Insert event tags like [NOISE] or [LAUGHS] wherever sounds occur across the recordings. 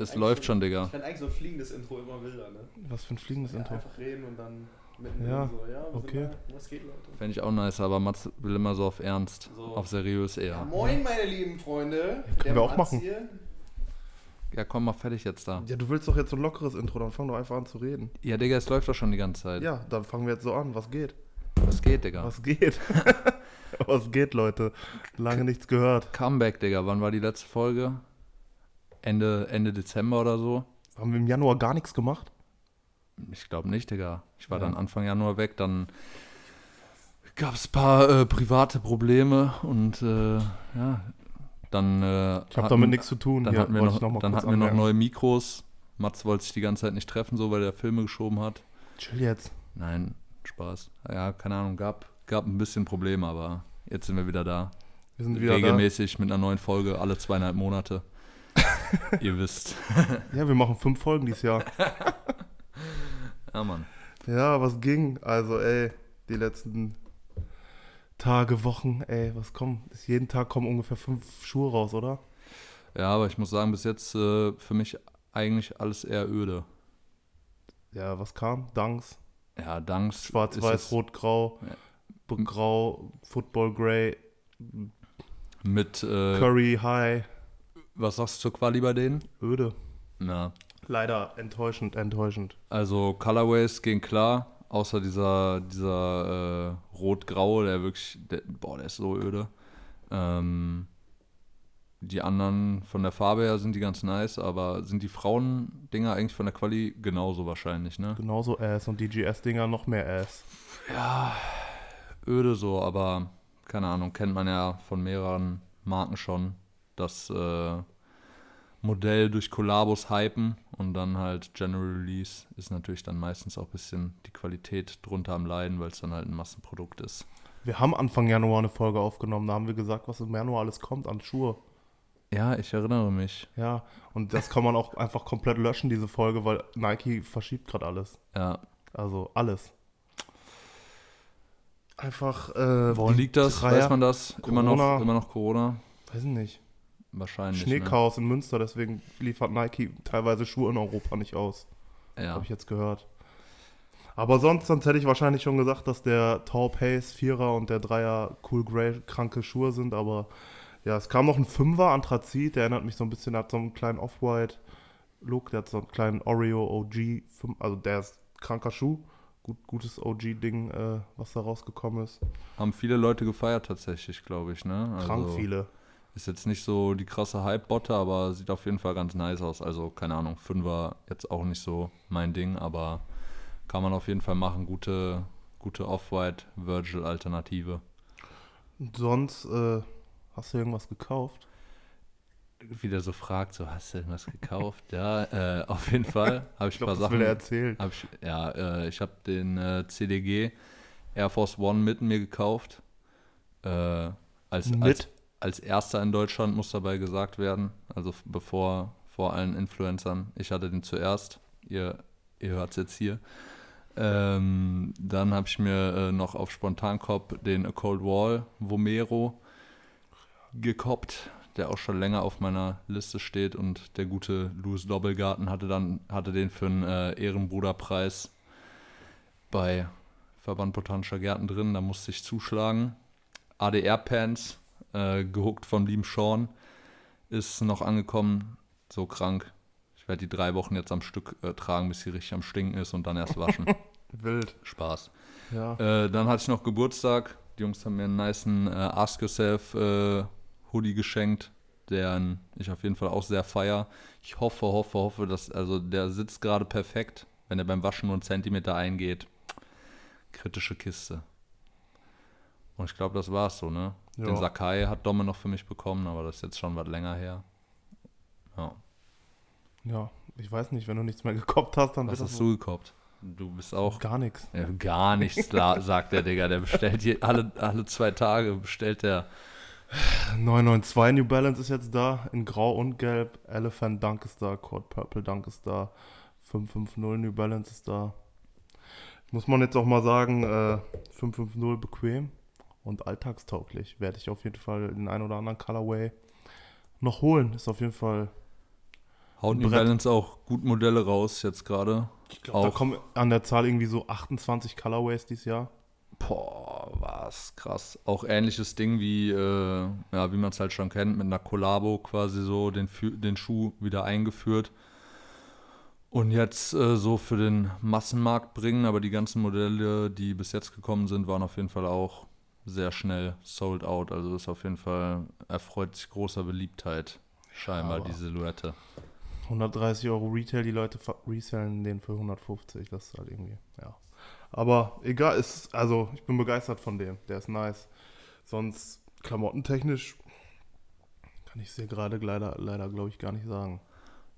Es läuft schon, Digga. Ich fände eigentlich so ein fliegendes Intro immer wilder, ne? Was für ein fliegendes Ja, Intro. einfach reden und dann mitten Ja, so, ja, okay. da, was geht, Leute? Fände ich auch nice, aber Mats will immer so auf Ernst. So. Auf seriös Ja, eher. moin, meine lieben Freunde. können wir auch Mats machen. Hier. Ja, komm mal fertig jetzt da. Ja, du willst doch jetzt so ein lockeres Intro, dann fang doch einfach an zu reden. Ja, Digga, es läuft doch schon die ganze Zeit. Ja, dann fangen wir jetzt so an. Was geht? Was geht, Digga? Was geht? [LAUGHS] Was geht, Leute? Lange nichts gehört. Comeback, Digga. Wann war die letzte Folge? Ende, Ende Dezember oder so? Haben wir im Januar gar nichts gemacht? Ich glaube nicht, Digga. Ich war Ja. dann Anfang Januar weg, dann gab es ein paar äh, private Probleme und äh, ja, dann. Äh, Ich habe damit nichts zu tun. Dann Hier hatten wir noch, noch dann hatten wir noch neue Mikros. Mats wollte sich die ganze Zeit nicht treffen, so weil er Filme geschoben hat. Chill jetzt. Nein, Spaß. Ja, keine Ahnung, gab, gab ein bisschen Probleme, aber jetzt sind wir wieder da. Wir sind wieder Regelmäßig mit einer neuen Folge, alle zweieinhalb Monate. [LAUGHS] Ihr wisst. [LAUGHS] Ja, wir machen fünf Folgen dieses Jahr. [LAUGHS] Ja, Mann. Ja, was ging? Also, ey, die letzten Tage, Wochen, ey, was kommt? Jeden Tag kommen ungefähr fünf Schuhe raus, oder? Ja, aber ich muss sagen, bis jetzt äh, für mich eigentlich alles eher öde. Ja, was kam? Dunks, Ja, Danks. Schwarz, ist Weiß, es Rot, Grau, Ja. Grau, Football Grey, Mit, äh, Curry High, was sagst du zur Quali bei denen? öde. Na, Leider enttäuschend, enttäuschend. also Colorways gehen klar, außer dieser, dieser äh, Rot-Graue, der wirklich, der, boah, der ist so öde. Ähm, die anderen von der Farbe her sind die ganz nice, aber sind die Frauen-Dinger eigentlich von der Quali genauso wahrscheinlich, ne? Genauso Ass und die GS-Dinger noch mehr Ass. Ja, öde so, aber keine Ahnung, kennt man ja von mehreren Marken schon. Das äh, Modell durch Kollabos hypen und dann halt General Release ist natürlich dann meistens auch ein bisschen die Qualität drunter am Leiden, weil es dann halt ein Massenprodukt ist. Wir haben Anfang Januar eine Folge aufgenommen, da haben wir gesagt, was im Januar alles kommt an Schuhe. Ja, ich erinnere mich. Ja, und das kann man auch einfach komplett löschen, diese Folge, weil Nike verschiebt gerade alles. Ja, Also alles. Einfach, äh, woran liegt das? Dreier- Weiß man das? Immer noch, Corona. immer noch Corona? Weiß ich nicht. Wahrscheinlich. Ne? Schneechaos in Münster, deswegen liefert Nike teilweise Schuhe in Europa nicht aus. Ja. Habe ich jetzt gehört. Aber sonst, sonst hätte ich wahrscheinlich schon gesagt, dass der Tau Pace Vierer und der Dreier Cool Grey kranke Schuhe sind, aber ja, es kam noch ein Fünfer Anthrazit, der erinnert mich so ein bisschen, der hat so einen kleinen Off-White Look, der hat so einen kleinen Oreo OG, also der ist kranker Schuh, Gut, gutes OG-Ding, äh, was da rausgekommen ist. Haben viele Leute gefeiert tatsächlich, glaube ich. Ne? Krank Also- viele. Ist jetzt nicht so die krasse Hype-Botte, aber sieht auf jeden Fall ganz nice aus. Also, keine Ahnung, Fünfer jetzt auch nicht so mein Ding, aber kann man auf jeden Fall machen. Gute, gute Off-White-Virgil-Alternative. Sonst, äh, hast du irgendwas gekauft? Wieder so fragt, so, hast du irgendwas gekauft? ja, äh, auf jeden Fall habe ich Ich ein glaube, paar das Sachen. will er erzählen. Ich, ja, äh, ich habe den äh, CDG Air Force One mit mir gekauft. Äh, als, als, Mit? als erster in Deutschland muss dabei gesagt werden. Also bevor vor allen Influencern. Ich hatte den zuerst. Ihr, ihr hört es jetzt hier. Ähm, dann habe ich mir äh, noch auf Spontankopf den A Cold Wall Vomero gekoppt, der auch schon länger auf meiner Liste steht und der gute Louis Doppelgarten hatte dann hatte den für einen äh, Ehrenbruderpreis bei Verband Botanischer Gärten drin, da musste ich zuschlagen. ADR Pants, äh, gehuckt vom lieben Sean, ist noch angekommen, so krank. Ich werde die drei Wochen jetzt am Stück äh, tragen, bis sie richtig am Stinken ist und dann erst waschen. [LAUGHS] Wild. Spaß. Ja. Äh, dann hatte ich noch Geburtstag. Die Jungs haben mir einen niceen äh, Ask Yourself äh, Hoodie geschenkt, den ich auf jeden Fall auch sehr feier. Ich hoffe, hoffe, hoffe, dass, also der sitzt gerade perfekt. Wenn er beim Waschen nur einen Zentimeter eingeht, kritische Kiste. Und ich glaube, das war's so, ne? Ja. Den Sakai hat Domme noch für mich bekommen, aber das ist jetzt schon was länger her. Ja. Ja, ich weiß nicht, wenn du nichts mehr gekoppt hast, dann Was hast du gekauft? Du bist auch gar nichts. Ja, gar nichts, [LAUGHS] sagt der Digga. Der bestellt hier alle, alle zwei Tage, bestellt der. 992 New Balance ist jetzt da, in Grau und Gelb. Elephant Dunk ist da, Cord Purple Dunk ist da. 550 New Balance ist da. Muss man jetzt auch mal sagen, äh, 550 bequem und alltagstauglich. Werde ich auf jeden Fall den ein oder anderen Colorway noch holen. Ist auf jeden Fall Haut New. Balance auch gut Modelle raus jetzt gerade. Ich glaube, da kommen an der Zahl irgendwie so 28 Colorways dieses Jahr. Boah, was krass. Auch ähnliches Ding wie, äh, ja, wie man es halt schon kennt, mit einer Collabo quasi so den, den Schuh wieder eingeführt. Und jetzt äh, so für den Massenmarkt bringen, aber die ganzen Modelle, die bis jetzt gekommen sind, waren auf jeden Fall auch sehr schnell sold out. Also ist auf jeden Fall erfreut sich großer Beliebtheit, scheinbar, Aber- die Silhouette. 130 Euro Retail, die Leute resellen den für 150. Das ist halt irgendwie, ja. Aber egal, ist, also ich bin begeistert von dem. Der ist nice. Sonst klamottentechnisch kann ich es dir gerade leider, leider glaube ich, gar nicht sagen.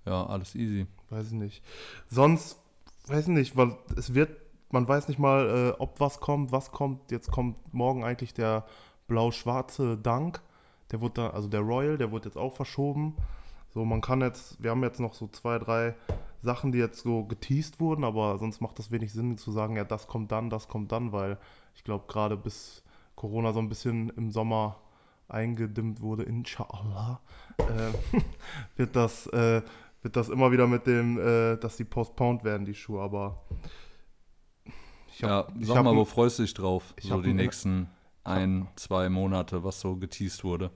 Ja, alles easy. Weiß ich nicht. Sonst, weiß ich nicht, weil es wird, man weiß nicht mal, äh, ob was kommt, was kommt. Jetzt kommt morgen eigentlich der blau-schwarze Dank. Der wurde da, also der Royal, der wurde jetzt auch verschoben. So, man kann jetzt, wir haben jetzt noch so zwei, drei Sachen, die jetzt so geteased wurden, aber sonst macht das wenig Sinn zu sagen, ja, das kommt dann, das kommt dann, weil ich glaube, gerade bis Corona so ein bisschen im Sommer eingedimmt wurde, inshallah, äh, [LAUGHS] wird das, äh, wird das immer wieder mit dem, äh, dass die postponed werden, die Schuhe, aber ich ja, ich sag hab mal, wo freust du dich drauf? ich So hab die nächsten ein, zwei Monate, was so geteased wurde.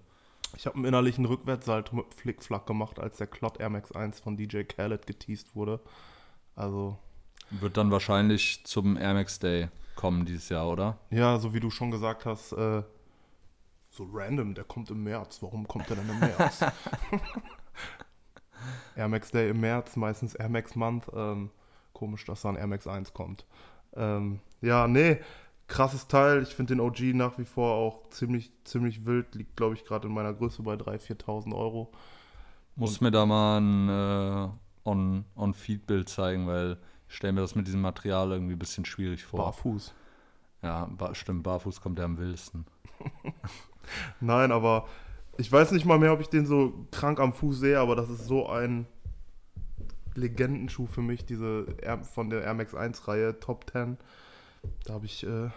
Ich habe einen innerlichen Rückwärtssalto mit Flickflack gemacht, als der Clot Air Max 1 von DJ Khaled geteased wurde. Also, Wird dann wahrscheinlich zum Air Max Day kommen dieses Jahr, oder? ja, so wie du schon gesagt hast, äh, so random, der kommt im März. Warum kommt der denn im März? [LAUGHS] Air Max Day im März, meistens Air Max Month. Ähm, komisch, dass dann Air Max 1 kommt. Ähm, ja, nee, krasses Teil. Ich finde den OG nach wie vor auch ziemlich, ziemlich wild. Liegt, glaube ich, gerade in meiner Größe bei 3.000, 4.000 Euro. Muss mir da mal ein äh, On- On-Feed-Bild zeigen, weil ich stelle mir das mit diesem Material irgendwie ein bisschen schwierig vor. Barfuß. Ja, ba stimmt, barfuß kommt der am wildesten. [LAUGHS] Nein, aber ich weiß nicht mal mehr, ob ich den so krank am Fuß sehe, aber das ist so ein Legendenschuh für mich, diese Air, von der Air Max 1 Reihe, Top 10. Da habe ich, äh,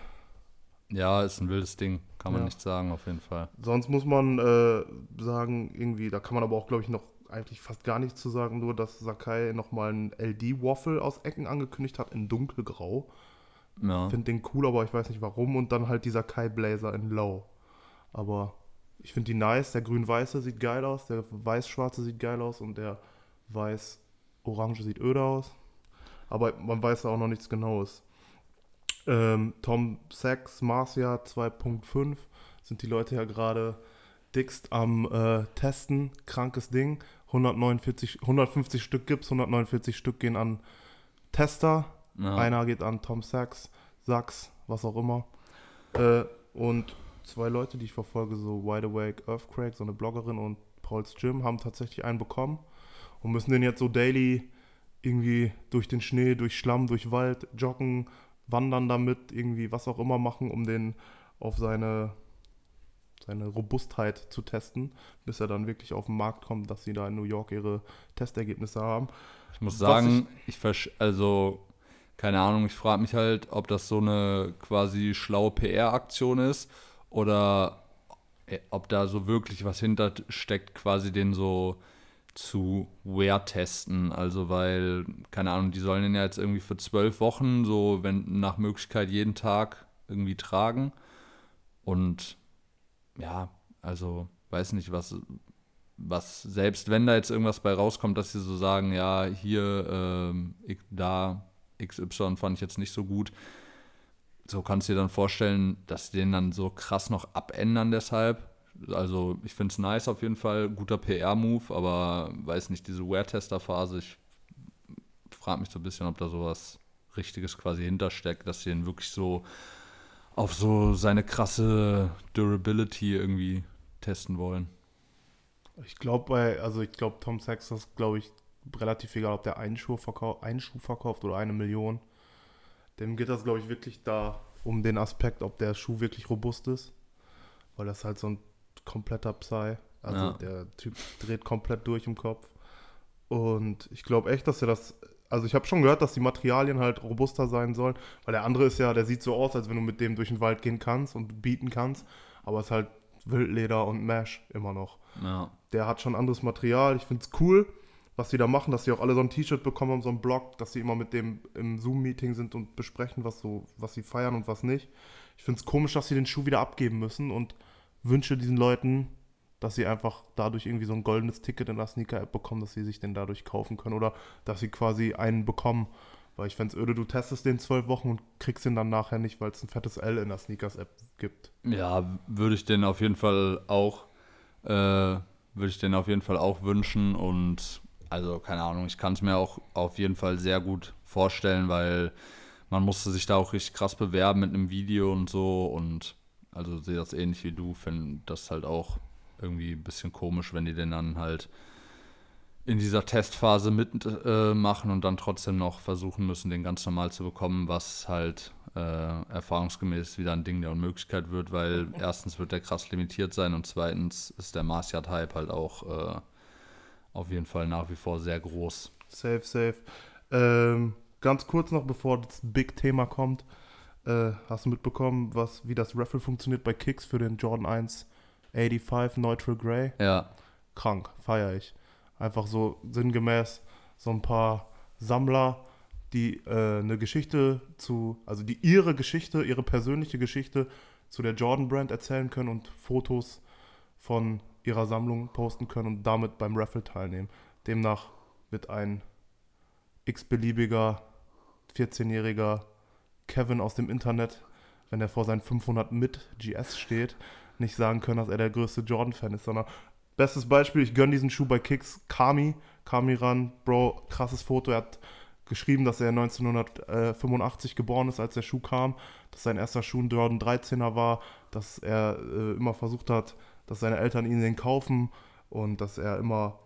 Ja, ist ein wildes Ding, kann man Ja. nicht sagen, auf jeden Fall. sonst muss man äh, sagen, irgendwie, da kann man aber auch, glaube ich, noch eigentlich fast gar nichts zu sagen, nur dass Sakai nochmal einen LD-Waffle aus Ecken angekündigt hat in dunkelgrau. Ja, Finde den cool, aber ich weiß nicht warum. Und dann halt dieser Kai Blazer in Low. Aber ich finde die nice. Der grün-weiße sieht geil aus, der weiß-schwarze sieht geil aus und der weiß-orange sieht öde aus. Aber man weiß da auch noch nichts Genaues. Ähm, Tom Sachs Marcia 2.5 sind die Leute ja gerade dickst am äh, Testen. Krankes Ding. 149, 150 Stück gibt's, 149 Stück gehen an Tester. ja. Einer geht an Tom Sachs, Sachs, was auch immer. Äh, und zwei Leute, die ich verfolge, so Wide Awake Earthquake, so eine Bloggerin und Paul's Gym, haben tatsächlich einen bekommen und müssen den jetzt so daily irgendwie durch den Schnee, durch Schlamm, durch Wald joggen, wandern damit, irgendwie was auch immer machen, um den auf seine, seine Robustheit zu testen, bis er dann wirklich auf den Markt kommt, dass sie da in New York ihre Testergebnisse haben. Ich muss sagen, ich, versch also, keine Ahnung, ich frage mich halt, ob das so eine quasi schlaue PR-Aktion ist oder äh, ob da so wirklich was hinter steckt, quasi den so zu Wear testen. Also, weil, keine Ahnung, die sollen den ja jetzt irgendwie für zwölf Wochen so, wenn nach Möglichkeit jeden Tag irgendwie tragen. Und ja, also, weiß nicht, was, was, selbst wenn da jetzt irgendwas bei rauskommt, dass sie so sagen, ja, hier, ich, da, XY fand ich jetzt nicht so gut. So kannst du dir dann vorstellen, dass sie den dann so krass noch abändern deshalb. Also ich finde es nice auf jeden Fall, guter PR-Move, aber weiß nicht, diese Wear-Tester-Phase, ich frage mich so ein bisschen, ob da sowas Richtiges quasi hintersteckt, dass sie den wirklich so auf so seine krasse Durability irgendwie testen wollen. Ich glaube bei, also ich glaube Tom Sachs ist, glaube ich, relativ egal, ob der einen Schuh, verkau einen Schuh verkauft oder eine Million. Dem geht das, glaube ich, wirklich da um den Aspekt, ob der Schuh wirklich robust ist. Weil das halt so ein kompletter Psy. Also Ja. der Typ dreht komplett durch im Kopf. Und ich glaube echt, dass er das. Also ich habe schon gehört, dass die Materialien halt robuster sein sollen, weil der andere ist ja, der sieht so aus, als wenn du mit dem durch den Wald gehen kannst und bieten kannst, aber es ist halt Wildleder und Mesh immer noch Ja. der hat schon anderes Material. Ich finde es cool, was sie da machen, dass sie auch alle so ein T-Shirt bekommen haben, so einen Blog, dass sie immer mit dem im Zoom-Meeting sind und besprechen, was so, was sie feiern und was nicht. Ich finde es komisch, dass sie den Schuh wieder abgeben müssen und wünsche diesen Leuten, dass sie einfach dadurch irgendwie so ein goldenes Ticket in der Sneaker-App bekommen, dass sie sich den dadurch kaufen können oder dass sie quasi einen bekommen. Weil ich fände es öde, du testest den zwölf Wochen und kriegst ihn dann nachher nicht, weil es ein fettes L in der Sneakers-App gibt. Ja, würde ich den auf jeden Fall auch, äh, würde ich den auf jeden Fall auch wünschen und also keine Ahnung, ich kann es mir auch auf jeden Fall sehr gut vorstellen, weil man musste sich da auch richtig krass bewerben mit einem Video und so und also sehe das ähnlich wie du, finde das halt auch irgendwie ein bisschen komisch, wenn die den dann halt in dieser Testphase mitmachen äh, und dann trotzdem noch versuchen müssen, den ganz normal zu bekommen, was halt äh, erfahrungsgemäß wieder ein Ding der Unmöglichkeit wird, weil erstens wird der krass limitiert sein und zweitens ist der Marciat-Hype halt auch äh, auf jeden Fall nach wie vor sehr groß. Safe, safe. Ähm, ganz kurz noch, bevor das Big-Thema kommt, äh, hast du mitbekommen, was, wie das Raffle funktioniert bei Kicks für den Jordan 1 85 Neutral Grey? Ja. Krank, feiere ich. Einfach so sinngemäß so ein paar Sammler, die äh, eine Geschichte zu, also die ihre Geschichte, ihre persönliche Geschichte zu der Jordan Brand erzählen können und Fotos von ihrer Sammlung posten können und damit beim Raffle teilnehmen. Demnach wird ein x-beliebiger 14-jähriger Kevin aus dem Internet, wenn er vor seinen 500 mit GS steht, nicht sagen können, dass er der größte Jordan-Fan ist, sondern bestes Beispiel, ich gönne diesen Schuh bei Kicks, Kami, Kami ran, Bro, krasses Foto, er hat geschrieben, dass er 1985 geboren ist, als der Schuh kam, dass sein erster Schuh ein Jordan 13er war, dass er äh, immer versucht hat, dass seine Eltern ihn den kaufen und dass er immer,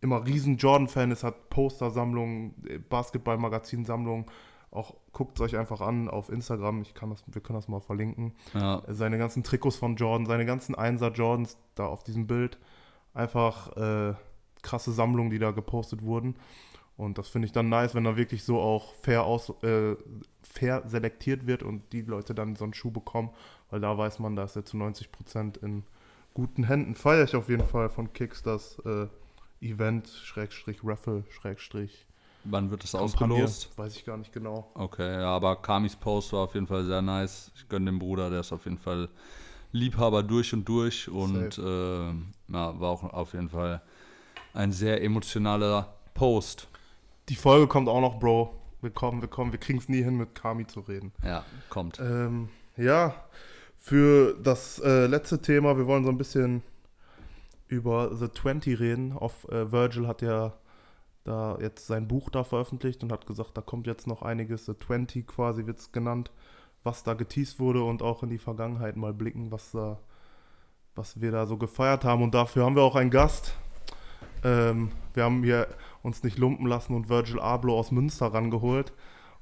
immer riesen Jordan-Fan ist, hat Postersammlungen, Basketball-Magazin-Sammlungen. Auch guckt es euch einfach an auf Instagram, ich kann das, wir können das mal verlinken. Ja. Seine ganzen Trikots von Jordan, seine ganzen Einser Jordans da auf diesem Bild. Einfach äh, krasse Sammlungen, die da gepostet wurden. Und das finde ich dann nice, wenn da wirklich so auch fair, aus, äh, fair selektiert wird und die Leute dann so einen Schuh bekommen, weil da weiß man, da ist er zu 90 Prozent in guten Händen. Feiere ich auf jeden Fall von Kicks das äh, Event, Schrägstrich, Raffle, Schrägstrich. Wann wird das Kampagne. ausgelost? Weiß ich gar nicht genau. Okay, ja, aber Kamis Post war auf jeden Fall sehr nice. Ich gönne dem Bruder, der ist auf jeden Fall Liebhaber durch und durch und äh, ja, war auch auf jeden Fall ein sehr emotionaler Post. Die Folge kommt auch noch, Bro. Wir kommen, wir kommen, wir kriegen es nie hin, mit Kami zu reden. Ja, kommt. Ähm, ja, für das äh, letzte Thema, wir wollen so ein bisschen über The 20 reden. Auf, äh, Virgil hat ja da jetzt sein Buch da veröffentlicht und hat gesagt, da kommt jetzt noch einiges. The 20 quasi wird es genannt, was da geteased wurde und auch in die Vergangenheit mal blicken, was da, was wir da so gefeiert haben. Und dafür haben wir auch einen Gast. Ähm, wir haben hier uns nicht lumpen lassen und Virgil Abloh aus Münster rangeholt.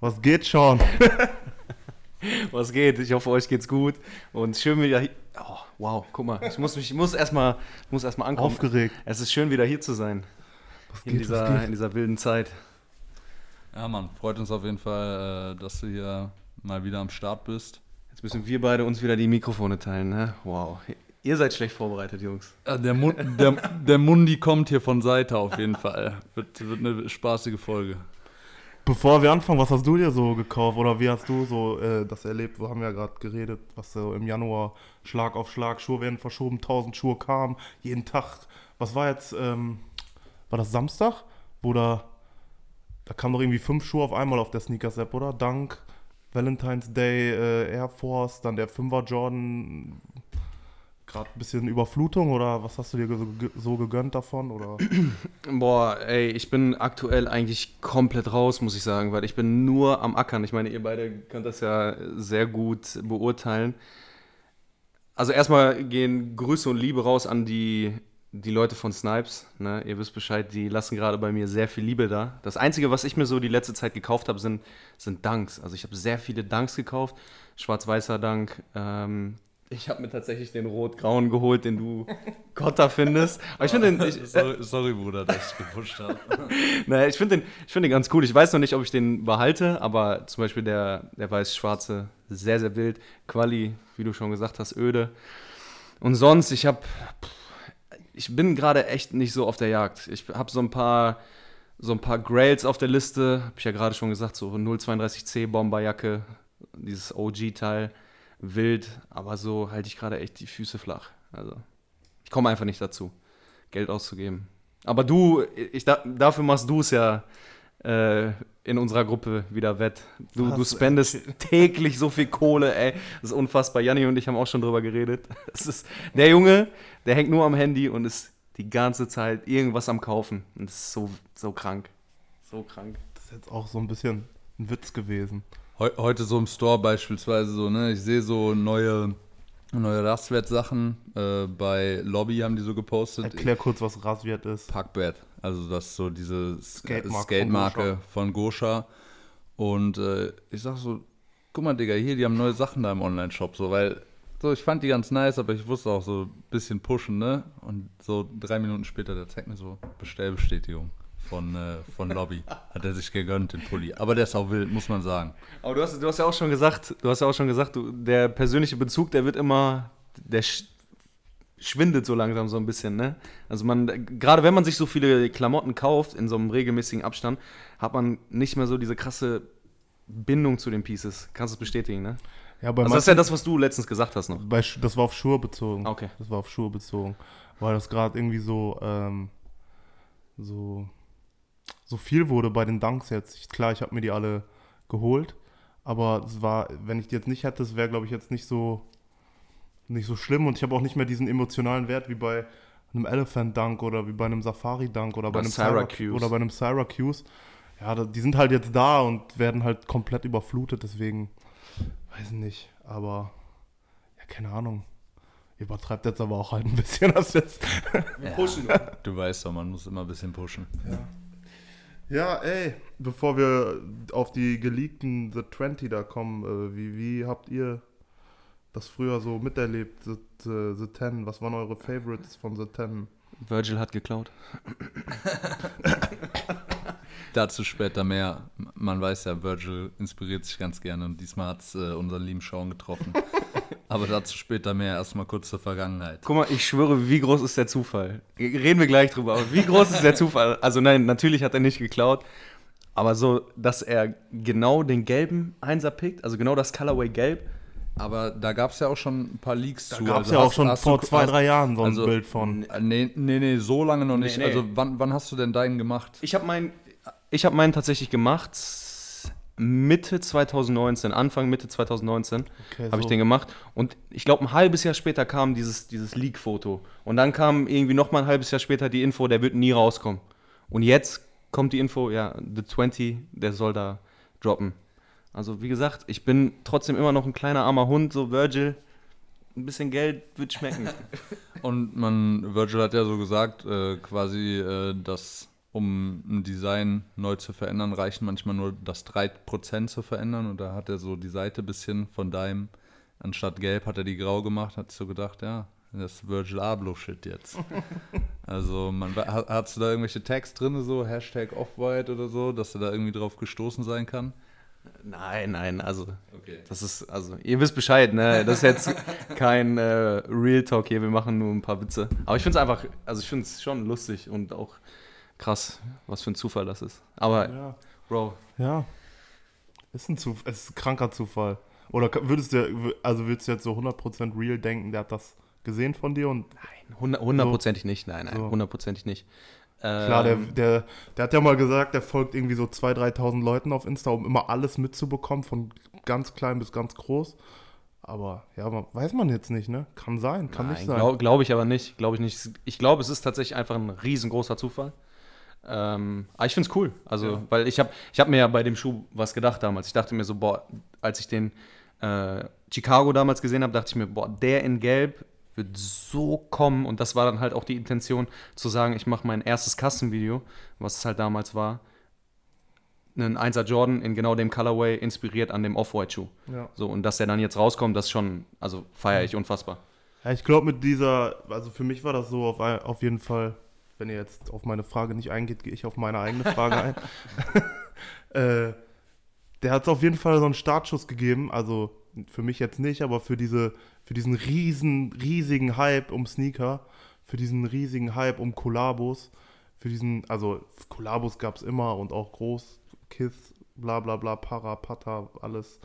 Was geht schon? [LAUGHS] Was geht? Ich hoffe, euch geht's gut. Und schön wieder hier. Oh, wow, guck mal. Ich muss mich, ich muss erstmal muss ankommen. Aufgeregt. Es ist schön, wieder hier zu sein. Was In geht, dieser, was geht? in dieser wilden Zeit. Ja, Mann, freut uns auf jeden Fall, äh, dass du hier mal wieder am Start bist. Jetzt müssen wir beide uns wieder die Mikrofone teilen, ne? Wow. Ihr seid schlecht vorbereitet, Jungs. Der, Mu der, der Mundi kommt hier von Seite auf jeden Fall. Wird, wird eine spaßige Folge. Bevor wir anfangen, was hast du dir so gekauft oder wie hast du so äh, das erlebt? Wir haben ja gerade geredet, was so im Januar Schlag auf Schlag, Schuhe werden verschoben, 1000 Schuhe kamen, jeden Tag. Was war jetzt, ähm, war das Samstag? Wo da, da kamen doch irgendwie fünf Schuhe auf einmal auf der Sneakers-App, oder? Dank Valentine's Day, äh, Air Force, dann der 5er Jordan. Gerade ein bisschen Überflutung oder was hast du dir so, so gegönnt davon? Oder? [CLEARS THROAT] Boah, ey, ich bin aktuell eigentlich komplett raus, muss ich sagen, weil ich bin nur am Ackern. Ich meine, ihr beide könnt das ja sehr gut beurteilen. Also erstmal gehen Grüße und Liebe raus an die, die Leute von Snipes. Ne? Ihr wisst Bescheid, die lassen gerade bei mir sehr viel Liebe da. Das Einzige, was ich mir so die letzte Zeit gekauft habe, sind, sind Dunks. Also ich habe sehr viele Dunks gekauft. Schwarz-weißer Dunk. Ähm, ich habe mir tatsächlich den rot-grauen geholt, den du [LAUGHS] Kotter findest. Aber ich finde den... Ich, sorry, sorry, Bruder, dass ich gepusht habe. [LAUGHS] naja, ich finde den, ich find den ganz cool. Ich weiß noch nicht, ob ich den behalte, aber zum Beispiel der, der weiß-schwarze, sehr, sehr wild. Quali, wie du schon gesagt hast, öde. Und sonst, ich habe, ich bin gerade echt nicht so auf der Jagd. Ich habe so ein paar so ein paar Grails auf der Liste, habe ich ja gerade schon gesagt, so 032C Bomberjacke, dieses OG-Teil, wild, aber so halte ich gerade echt die Füße flach. Also, ich komme einfach nicht dazu, Geld auszugeben. Aber du, ich, da, dafür machst du es ja äh, in unserer Gruppe wieder wett. Du, du spendest täglich so viel Kohle, ey. Das ist unfassbar. Janni und ich haben auch schon drüber geredet. [LAUGHS] Das ist, der Junge, der hängt nur am Handy und ist die ganze Zeit irgendwas am Kaufen. Und das ist so, so krank. So krank. Das ist jetzt auch so ein bisschen ein Witz gewesen. Heu heute so im Store beispielsweise so, ne? Ich sehe so neue, neue Rastwert-Sachen. Äh, bei Lobby haben die so gepostet. Erklär kurz, was Raswert ist. Packbett. Also das ist so diese Skatemarke von Gosha. Und äh, ich sag so, guck mal, Digga, hier, die haben neue Sachen da im Online-Shop, so, weil, so, ich fand die ganz nice, aber ich wusste auch so ein bisschen pushen, ne? Und so drei Minuten später, der zeigt mir so Bestellbestätigung von, äh, von Lobby. [LAUGHS] Hat er sich gegönnt, den Pulli. Aber der ist auch wild, muss man sagen. Aber du hast, du hast ja auch schon gesagt, du hast ja auch schon gesagt, du, der persönliche Bezug, der wird immer, der schwindet so langsam so ein bisschen, ne? Also man, gerade wenn man sich so viele Klamotten kauft in so einem regelmäßigen Abstand, hat man nicht mehr so diese krasse Bindung zu den Pieces. Kannst du es bestätigen, ne? Ja, Also das ist ja das, was du letztens gesagt hast noch. Bei, das war auf Schuhe bezogen. Okay. Das war auf Schuhe bezogen. Weil das gerade irgendwie so, ähm, so, so viel wurde bei den Dunks jetzt. Ich, klar, ich habe mir die alle geholt. Aber es war, wenn ich die jetzt nicht hätte, es wäre, glaube ich, jetzt nicht so, nicht so schlimm. Und ich habe auch nicht mehr diesen emotionalen Wert wie bei einem Elephant Dunk oder wie bei einem Safari Dunk oder bei einem Syracuse. Syrac- oder bei einem Syracuse. Ja, die sind halt jetzt da und werden halt komplett überflutet, deswegen weiß nicht, aber ja, keine Ahnung. Übertreibt jetzt aber auch halt ein bisschen [LAUGHS] das jetzt. Pushen. Du weißt doch, man muss immer ein bisschen pushen. Ja, ey, bevor wir auf die geleakten The 20 da kommen, äh, wie, wie habt ihr das früher so miterlebt, The, The, The 10? Was waren eure Favorites von The 10? Virgil hat geklaut. [LAUGHS] Dazu später mehr. Man weiß ja, Virgil inspiriert sich ganz gerne und diesmal hat es äh, unseren lieben Sean getroffen. [LAUGHS] Aber dazu später mehr. Erstmal kurz zur Vergangenheit. Guck mal, ich schwöre, wie groß ist der Zufall? Reden wir gleich drüber, aber wie groß ist der Zufall? Also nein, natürlich hat er nicht geklaut, aber so, dass er genau den gelben Einser pickt, also genau das Colorway gelb. Aber da gab es ja auch schon ein paar Leaks Da zu. gab es Also ja auch hast- schon hast vor du- zwei, hast- drei Jahren so ein also, Bild von. Nee, nee, nee, so lange noch nicht. nee. Also wann, wann hast du denn deinen gemacht? Ich habe meinen ich hab meinen tatsächlich gemacht Mitte 2019, Anfang Mitte 2019 Okay, habe ich so. den gemacht und ich glaube ein halbes Jahr später kam dieses, dieses Leak-Foto und dann kam irgendwie noch mal ein halbes Jahr später die Info, der wird nie rauskommen. Und jetzt kommt die Info, ja, The 20, der soll da droppen. Also wie gesagt, ich bin trotzdem immer noch ein kleiner armer Hund, so Virgil, ein bisschen Geld wird schmecken. [LAUGHS] Und man, Virgil hat ja so gesagt, äh, quasi, äh, dass um ein Design neu zu verändern, reichen manchmal nur das 3% zu verändern. Und da hat er so die Seite ein bisschen von deinem, anstatt gelb hat er die grau gemacht, hat so gedacht, ja, das ist Virgil Abloh-Shit jetzt. [LAUGHS] also, man, hat, hast du da irgendwelche Tags drin, so Hashtag Off-White oder so, dass du da irgendwie drauf gestoßen sein kann? Nein, nein, also Okay. Das ist, also, ihr wisst Bescheid, ne? Das ist jetzt kein äh, Real Talk hier, wir machen nur ein paar Witze. Aber ich finde es einfach, also ich finde es schon lustig und auch krass, was für ein Zufall das ist. Aber, Ja. Bro, Ja. Ist ein Zufall, es ist ein kranker Zufall. Oder würdest du, also würdest du jetzt so 100% real denken, der hat das gesehen von dir und nein, hundert- hundertprozentig nicht, nein, nein, So. hundertprozentig nicht. Klar, der, Ähm, der, der hat ja mal gesagt, der folgt irgendwie so 2.000, 3.000 Leuten auf Insta, um immer alles mitzubekommen, von ganz klein bis ganz groß. Aber ja, man, weiß man jetzt nicht, ne? Kann sein, kann nicht sein. Glaube glaub ich aber nicht, glaube ich nicht. Ich glaube, es ist tatsächlich einfach ein riesengroßer Zufall. Ähm, aber ich finde es cool. Also, Ja. weil ich habe ich hab mir ja bei dem Schuh was gedacht damals. Ich dachte mir so, boah, als ich den äh, Chicago damals gesehen habe, dachte ich mir, boah, der in Gelb wird so kommen. Und das war dann halt auch die Intention, zu sagen, ich mache mein erstes Custom-Video, was es halt damals war. Einen 1er Jordan in genau dem Colorway, inspiriert an dem Off-White-Schuh. Ja. So, und dass der dann jetzt rauskommt, das schon, also feiere ich unfassbar. Ja, ich glaube mit dieser, also für mich war das so auf, ein- auf jeden Fall, wenn ihr jetzt auf meine Frage nicht eingeht, gehe ich auf meine eigene Frage ein. [LAUGHS] [LAUGHS] äh, der hat auf jeden Fall so einen Startschuss gegeben, also für mich jetzt nicht, aber für diese, für diesen riesen, riesigen Hype um Sneaker, für diesen riesigen Hype um Kollabos, für diesen, also Kollabos gab es immer und auch groß, Kiss, bla bla bla, Para, Pata, alles.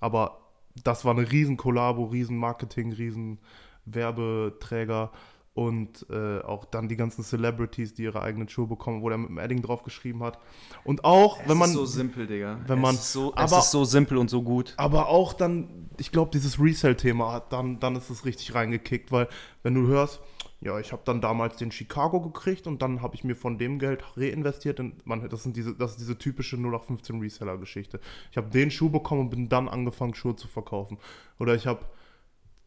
Aber das war eine riesen Kollabo, riesen Marketing, riesen Werbeträger und äh, auch dann die ganzen Celebrities, die ihre eigenen Schuhe bekommen, wo der mit dem Edding drauf geschrieben hat. Und auch, wenn man ist so simpel, Digga. wenn man- es ist so, aber- es ist so simpel und so gut. aber auch dann, ich glaube, dieses Resell-Thema hat dann, dann ist es richtig reingekickt, weil wenn du hörst, ja, ich habe dann damals den Chicago gekriegt und dann habe ich mir von dem Geld reinvestiert und man, das, sind diese, das ist diese typische 0815 Reseller-Geschichte. Ich habe den Schuh bekommen und bin dann angefangen, Schuhe zu verkaufen. Oder ich habe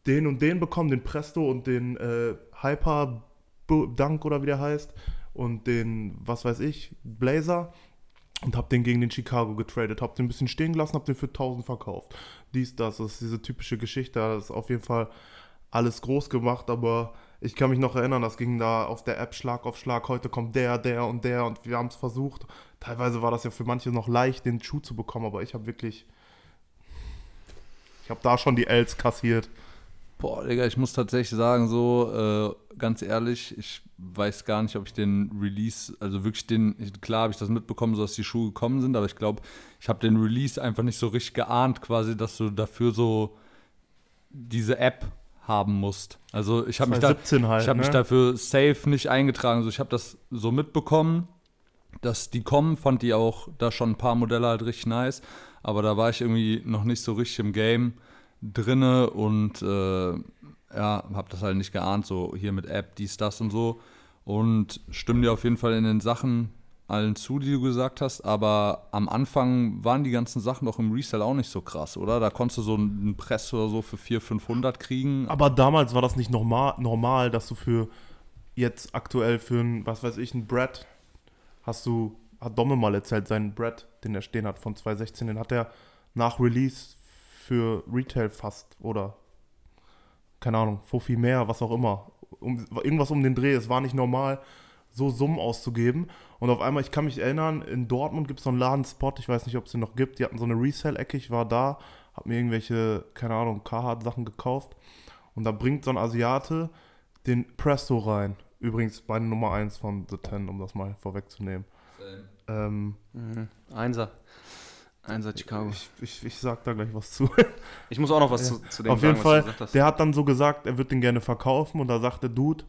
den und den bekommen, den Presto und den äh, Hyper Dunk oder wie der heißt und den, was weiß ich, Blazer und hab den gegen den Chicago getradet, hab den ein bisschen stehen gelassen, hab den für 1000 verkauft. Dies, das, das ist diese typische Geschichte, das ist auf jeden Fall alles groß gemacht, aber ich kann mich noch erinnern, das ging da auf der App Schlag auf Schlag, heute kommt der, der und der und wir haben es versucht. Teilweise war das ja für manche noch leicht, den Schuh zu bekommen, aber ich habe wirklich, ich habe da schon die Ls kassiert. Boah, Digga, ich muss tatsächlich sagen, so, äh, ganz ehrlich, ich weiß gar nicht, ob ich den Release, also wirklich den, ich, klar habe ich das mitbekommen, so dass die Schuhe gekommen sind, aber ich glaube, ich habe den Release einfach nicht so richtig geahnt, quasi, dass du dafür so diese App haben musst. Also ich habe mich, da, 2017 halt, ich hab mich ne? dafür safe nicht eingetragen. Also ich habe das so mitbekommen, dass die kommen, fand die auch da schon ein paar Modelle halt richtig nice, aber da war ich irgendwie noch nicht so richtig im Game drinne und äh, ja, habe das halt nicht geahnt, so hier mit App, dies, das und so. Und stimme dir auf jeden Fall in den Sachen allen zu, die du gesagt hast, aber am Anfang waren die ganzen Sachen doch im Resell auch nicht so krass, oder? Da konntest du so einen Press oder so für 400, 500 kriegen. Aber damals war das nicht normal, normal, dass du für jetzt aktuell für ein, was weiß ich, ein Brad, hast du, hat Domme mal erzählt, seinen Brad, den er stehen hat von 2016, den hat er nach Release für Retail fast oder keine Ahnung, Fuffi mehr, was auch immer. Um, irgendwas um den Dreh. Es war nicht normal, so Summen auszugeben. Und auf einmal, ich kann mich erinnern, in Dortmund gibt es so einen Ladenspot, ich weiß nicht, ob es den noch gibt. Die hatten so eine Resell-Ecke, ich war da, hab mir irgendwelche, keine Ahnung, Carhartt-Sachen gekauft. Und da bringt so ein Asiate den Presto rein. Übrigens meine Nummer 1 von The Ten, um das mal vorwegzunehmen. Ähm, Mhm. Einser. Einser Chicago. ich, ich, ich sag da gleich was zu. [LAUGHS] Ich muss auch noch was Ja. zu, zu dem Auf sagen, jeden was Fall, du gesagt hast. der hat dann so gesagt, er wird den gerne verkaufen und da sagt der Dude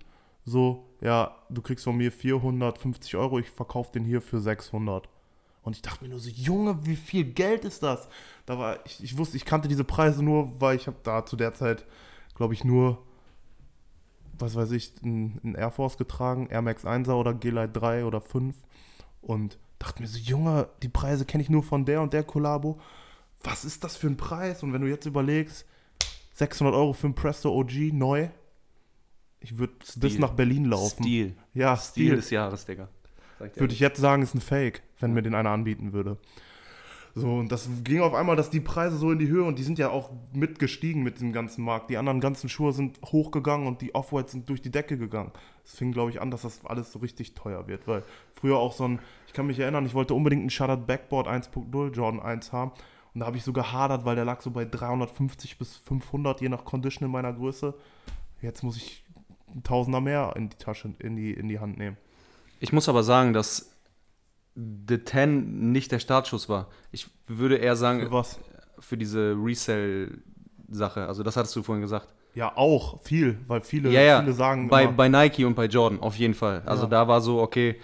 so, ja, du kriegst von mir 450 Euro, ich verkaufe den hier für 600. Und ich dachte mir nur so, Junge, wie viel Geld ist das? Da war, ich, ich wusste, ich kannte diese Preise nur, weil ich habe da zu der Zeit, glaube ich, nur, was weiß ich, einen Air Force getragen, Air Max 1er oder G-Lite 3 oder 5 und dachte mir so, Junge, die Preise kenne ich nur von der und der Kollabo. Was ist das für ein Preis? Und wenn du jetzt überlegst, 600 Euro für ein Presto OG neu, ich würde bis Stil. nach Berlin laufen. Stil. Ja, Stil Stil. des Jahres, Digga. Würde ich jetzt sagen, ist ein Fake, wenn mir den einer anbieten würde. So, und das ging auf einmal, dass die Preise so in die Höhe und die sind ja auch mitgestiegen mit dem ganzen Markt. Die anderen ganzen Schuhe sind hochgegangen und die Off-Whites sind durch die Decke gegangen. Es fing, glaube ich, an, dass das alles so richtig teuer wird, weil früher auch so ein, ich kann mich erinnern, ich wollte unbedingt einen Shuttered Backboard 1.0 Jordan 1 haben und da habe ich so gehadert, weil der lag so bei 350 bis 500, je nach Condition in meiner Größe. Jetzt muss ich ein Tausender mehr in die Tasche, in die, in die Hand nehmen. Ich muss aber sagen, dass The Ten nicht der Startschuss war. Ich würde eher sagen, Für was? für diese Resell-Sache. Also das hattest du vorhin gesagt. Ja, auch viel, weil viele, ja, ja. viele sagen bei, immer, bei Nike und bei Jordan, auf jeden Fall. Also Ja. da war so, okay,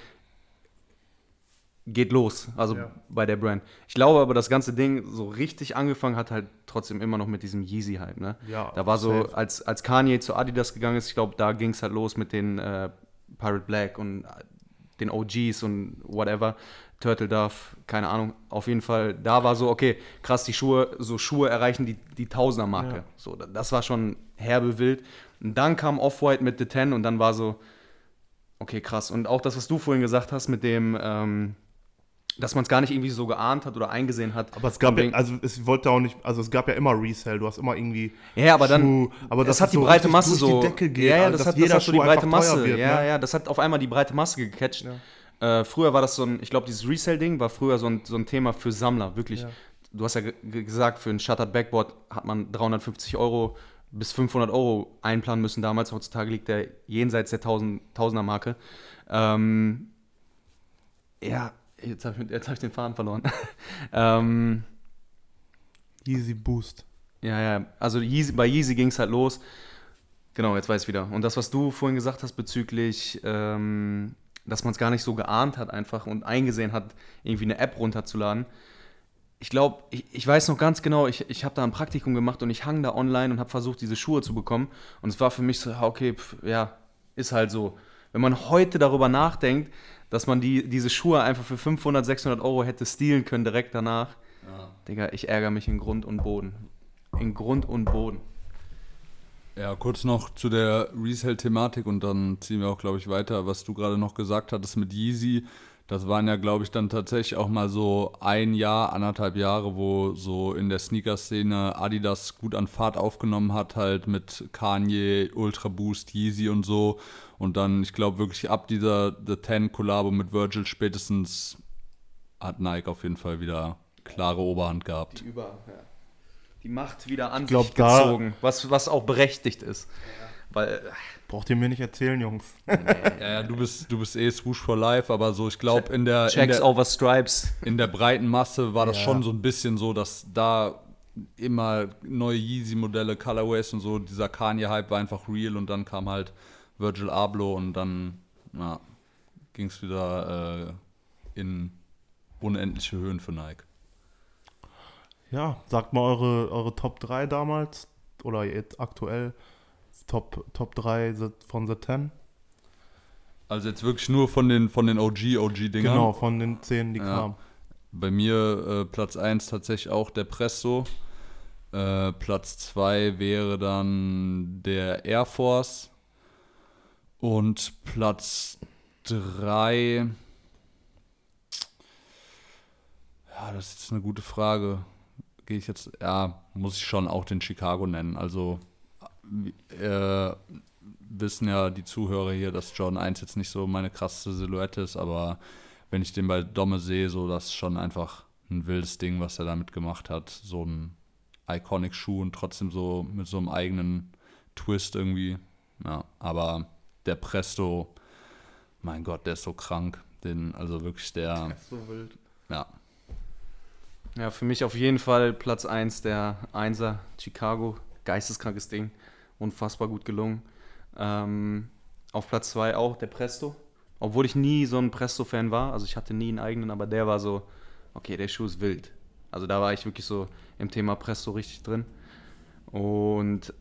geht los. Also bei der Brand. Ich glaube aber, das ganze Ding so richtig angefangen hat halt trotzdem immer noch mit diesem Yeezy-Hype. Ne? Ja, da war so, als, als Kanye zu Adidas gegangen ist, ich glaube, da ging es halt los mit den äh, Pirate Black und den OGs und whatever. Turtle Dove, keine Ahnung. Auf jeden Fall, da war so, okay, krass, die Schuhe, so Schuhe erreichen die, die Tausender-Marke. Ja. So, da- das war schon herbe wild. Und dann kam Off-White mit The Ten und dann war so, okay, krass. Und auch das, was du vorhin gesagt hast mit dem, ähm, dass man es gar nicht irgendwie so geahnt hat oder eingesehen hat. aber es gab ja, also es wollte auch nicht, also es gab ja immer Resell, du hast immer irgendwie Ja, aber dann, Schuh, aber das dass hat die so breite Masse so. geht, ja, ja, das dass hat, das jeder hat so die breite Masse. wird, ja, ne? ja, das hat auf einmal die breite Masse gecatcht. Ja. Äh, früher war das so ein, ich glaube, dieses Resell-Ding war früher so ein, so ein Thema für Sammler, wirklich. Ja. Du hast ja ge- ge- gesagt, für ein Shuttered Backboard hat man 350 Euro bis 500 Euro einplanen müssen damals. Heutzutage liegt der jenseits der 1000, er Marke. Ähm, ja, jetzt habe ich, jetzt hab ich den Faden verloren. [LAUGHS] ähm, Easy Boost. ja, ja, also Yeezy, bei Yeezy ging es halt los. Genau, jetzt weiß ich wieder. Und das, was du vorhin gesagt hast bezüglich, ähm, dass man es gar nicht so geahnt hat einfach und eingesehen hat, irgendwie eine App runterzuladen. Ich glaube, ich, ich weiß noch ganz genau, ich, ich habe da ein Praktikum gemacht und ich hang da online und habe versucht, diese Schuhe zu bekommen. Und es war für mich so, okay, pf, ja, ist halt so. Wenn man heute darüber nachdenkt, dass man die, diese Schuhe einfach für 500, 600 Euro hätte stehlen können direkt danach, Ja. Digga, ich ärgere mich in Grund und Boden. In Grund und Boden. Ja, kurz noch zu der Resale-Thematik und dann ziehen wir auch, glaube ich, weiter, was du gerade noch gesagt hattest mit Yeezy. Das waren ja, glaube ich, dann tatsächlich auch mal so ein Jahr, anderthalb Jahre, wo so in der Sneaker-Szene Adidas gut an Fahrt aufgenommen hat, halt mit Kanye, Ultra Boost, Yeezy und so. Und dann, ich glaube, wirklich ab dieser The Ten Kollabo mit Virgil spätestens hat Nike auf jeden Fall wieder klare Oberhand gehabt. Die über, ja. Die Macht wieder an glaub, sich gezogen, was, was auch berechtigt ist. Weil, Braucht ihr mir nicht erzählen, Jungs. [LAUGHS] Ja, ja, du bist, du bist eh Swoosh for Life, aber so, ich glaube, in der, in Checks der, over Stripes. in der breiten Masse war das Ja. schon so ein bisschen so, dass da immer neue Yeezy-Modelle, Colorways und so, dieser Kanye-Hype war einfach real und dann kam halt Virgil Abloh und dann ging es wieder äh, in unendliche Höhen für Nike. Ja, sagt mal eure, eure Top 3 damals oder jetzt aktuell Top, Top 3 the- von The 10. Also jetzt wirklich nur von den, von den OG-OG-Dingern. Genau, von den 10, die Ja. kamen. Bei mir äh, Platz 1 tatsächlich auch der Presto. Äh, Platz 2 wäre dann der Air Force. Und Platz 3. Ja, das ist jetzt eine gute Frage. Gehe ich jetzt. Ja, muss ich schon auch den Chicago nennen. Also äh, wissen ja die Zuhörer hier, dass Jordan 1 jetzt nicht so meine krasseste Silhouette ist, aber wenn ich den bei Domme sehe, so das ist schon einfach ein wildes Ding, was er damit gemacht hat. So ein iconic Schuh und trotzdem so mit so einem eigenen Twist irgendwie. Ja, aber der Presto, mein Gott, der ist so krank. Den, also wirklich der, So wild. ja. Ja, für mich auf jeden Fall Platz 1 der 1er Chicago. Geisteskrankes Ding. Unfassbar gut gelungen. Ähm, auf Platz 2 auch der Presto. Obwohl ich nie so ein Presto-Fan war. Also ich hatte nie einen eigenen, aber der war so, okay, der Schuh ist wild. Also da war ich wirklich so im Thema Presto richtig drin. Und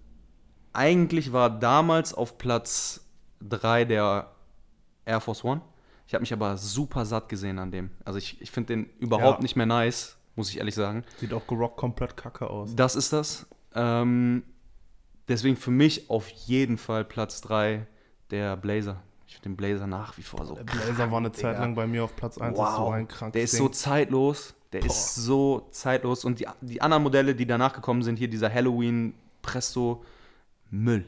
eigentlich war damals auf Platz 3 der Air Force One. Ich habe mich aber super satt gesehen an dem. Also ich, ich finde den überhaupt Ja. nicht mehr nice, muss ich ehrlich sagen. Sieht auch gerockt komplett kacke aus. Das ist das. Ähm, deswegen für mich auf jeden Fall Platz 3 der Blazer. Ich finde den Blazer nach wie vor so Der Blazer war eine Zeit Digga. lang bei mir auf Platz 1. Ist so ein krankes Der ist Ding. so zeitlos. Der ist so zeitlos. Und die, die anderen Modelle, die danach gekommen sind, hier dieser Halloween Presto, Müll.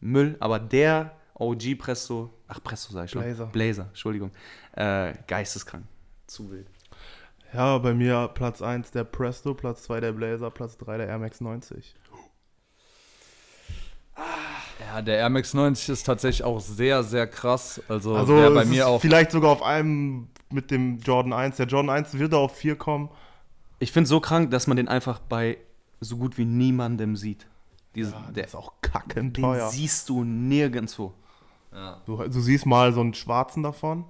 Müll, aber der OG Presto, ach Presto sag ich schon. Blazer. Blazer, Entschuldigung. Äh, geisteskrank. Zu wild. Ja, bei mir Platz 1 der Presto, Platz 2 der Blazer, Platz 3 der Air Max 90. Ja, der Air Max 90 ist tatsächlich auch sehr, sehr krass. Also, Also der bei es mir ist auch. vielleicht sogar auf einem mit dem Jordan 1. Der Jordan 1 wird auf 4 kommen. Ich finde so krank, dass man den einfach bei so gut wie niemandem sieht. Diese, Ja, der ist auch kackend den teuer. siehst du nirgendwo. Du, du siehst mal so einen schwarzen davon.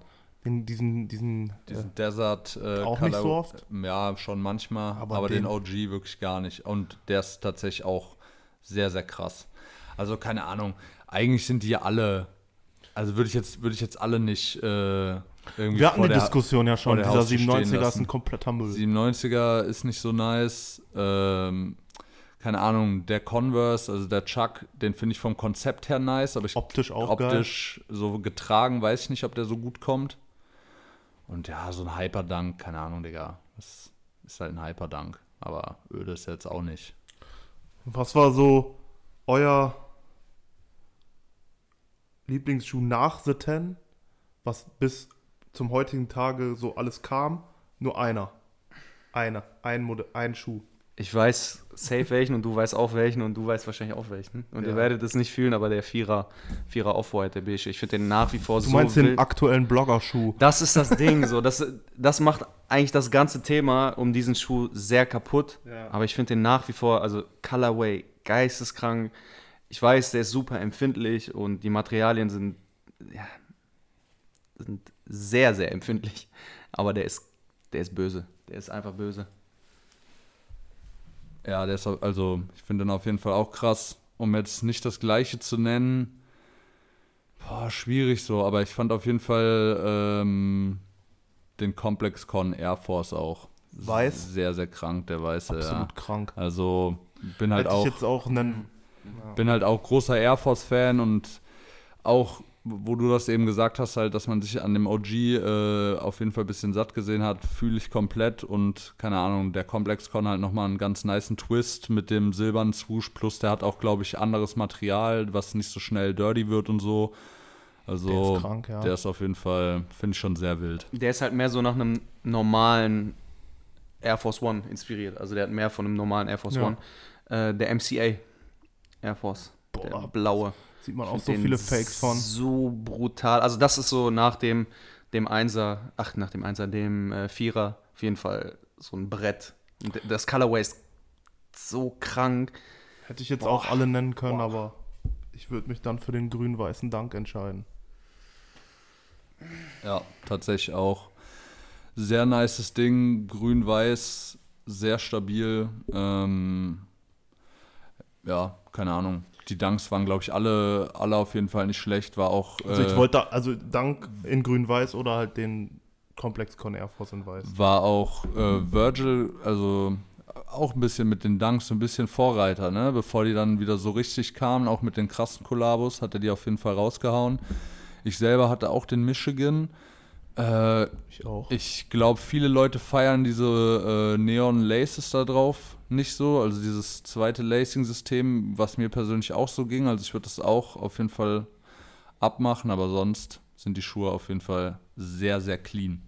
Den, diesen, diesen, Diesen Desert äh, Auch nicht so Color- oft? Ja, schon manchmal, Aber aber, den, den- OG wirklich gar nicht. Und der ist tatsächlich auch sehr, sehr krass. Also keine Ahnung, eigentlich sind die ja alle, also würde ich jetzt, würde ich jetzt alle nicht äh, irgendwie wir hatten die der- Diskussion ja schon. Dieser Haustür stehen 97er ist ein kompletter Müll. 97er ist nicht so nice. Ähm, keine Ahnung, der Converse, also der Chuck, den finde ich vom Konzept her nice, aber ich Optisch auch optisch so getragen, weiß ich nicht, ob der so gut kommt. Und ja, so ein Hyperdunk, keine Ahnung, Digga. Das ist halt ein Hyperdunk. Aber öde ist jetzt auch nicht. Was war so euer Lieblingsschuh nach The Ten? Was bis zum heutigen Tage so alles kam? Nur einer. Einer. Ein, Mode ein Schuh. Ich weiß safe welchen und du weißt auch welchen und du weißt wahrscheinlich auch welchen. Und Ja. ihr werdet es nicht fühlen, aber der Vierer, Vierer Off-White, der beige, ich finde den nach wie vor Du so meinst den wild. aktuellen Blogger-Schuh. Das ist das Ding, so. Das, das macht eigentlich das ganze Thema um diesen Schuh sehr kaputt. Ja. Aber ich finde den nach wie vor, also Colorway, geisteskrank. Ich weiß, der ist super empfindlich und die Materialien sind, ja, sind sehr, sehr empfindlich. Aber der ist, der ist böse. Der ist einfach böse. Ja, der ist, also ich finde den auf jeden Fall auch krass. Um jetzt nicht das gleiche zu nennen, boah, schwierig so, aber ich fand auf jeden Fall ähm, den Complex Con Air Force auch Weiß? sehr, sehr krank, der weiße. Absolut Ja. krank. Also bin halt Hätte auch ich jetzt auch nennen. bin halt auch großer Air Force-Fan und auch, wo du das eben gesagt hast, halt, dass man sich an dem OG äh, auf jeden Fall ein bisschen satt gesehen hat, fühle ich komplett und keine Ahnung, der Complex Con halt nochmal einen ganz niceen Twist mit dem silbernen Swoosh, plus der hat auch, glaube ich, anderes Material, was nicht so schnell dirty wird und so. Also, Der ist krank, ja. der ist auf jeden Fall, finde ich schon sehr wild. Der ist halt mehr so nach einem normalen Air Force One inspiriert. Also der hat mehr von einem normalen Air Force Ja. One. Äh, der MCA Air Force. der Boah, blaue. Sieht man auch so viele Fakes von. So brutal. Also das ist so nach dem, dem Einser, ach, nach dem Einser, dem äh, Vierer auf jeden Fall so ein Brett. Und das Colorway ist so krank. Hätte ich jetzt auch alle nennen können, aber ich würde mich dann für den grün-weißen Dank entscheiden. Ja, tatsächlich auch. Sehr nices Ding, grün-weiß, sehr stabil. Ähm, ja, keine Ahnung. Die Dunks waren, glaube ich, alle, alle auf jeden Fall nicht schlecht. War auch. Also ich äh, wollte, da- also Dank in grün-weiß oder halt den Complex Con Air Force in weiß. war auch äh, Virgil, also auch ein bisschen mit den Dunks, so ein bisschen Vorreiter, ne? Bevor die dann wieder so richtig kamen, auch mit den krassen Kollabos, hat er die auf jeden Fall rausgehauen. Ich selber hatte auch den Michigan. Äh, Ich auch. Ich glaube, viele Leute feiern diese äh, Neon Laces da drauf nicht so. Also dieses zweite Lacing-System, was mir persönlich auch so ging. Also ich würde das auch auf jeden Fall abmachen, aber sonst sind die Schuhe auf jeden Fall sehr, sehr clean.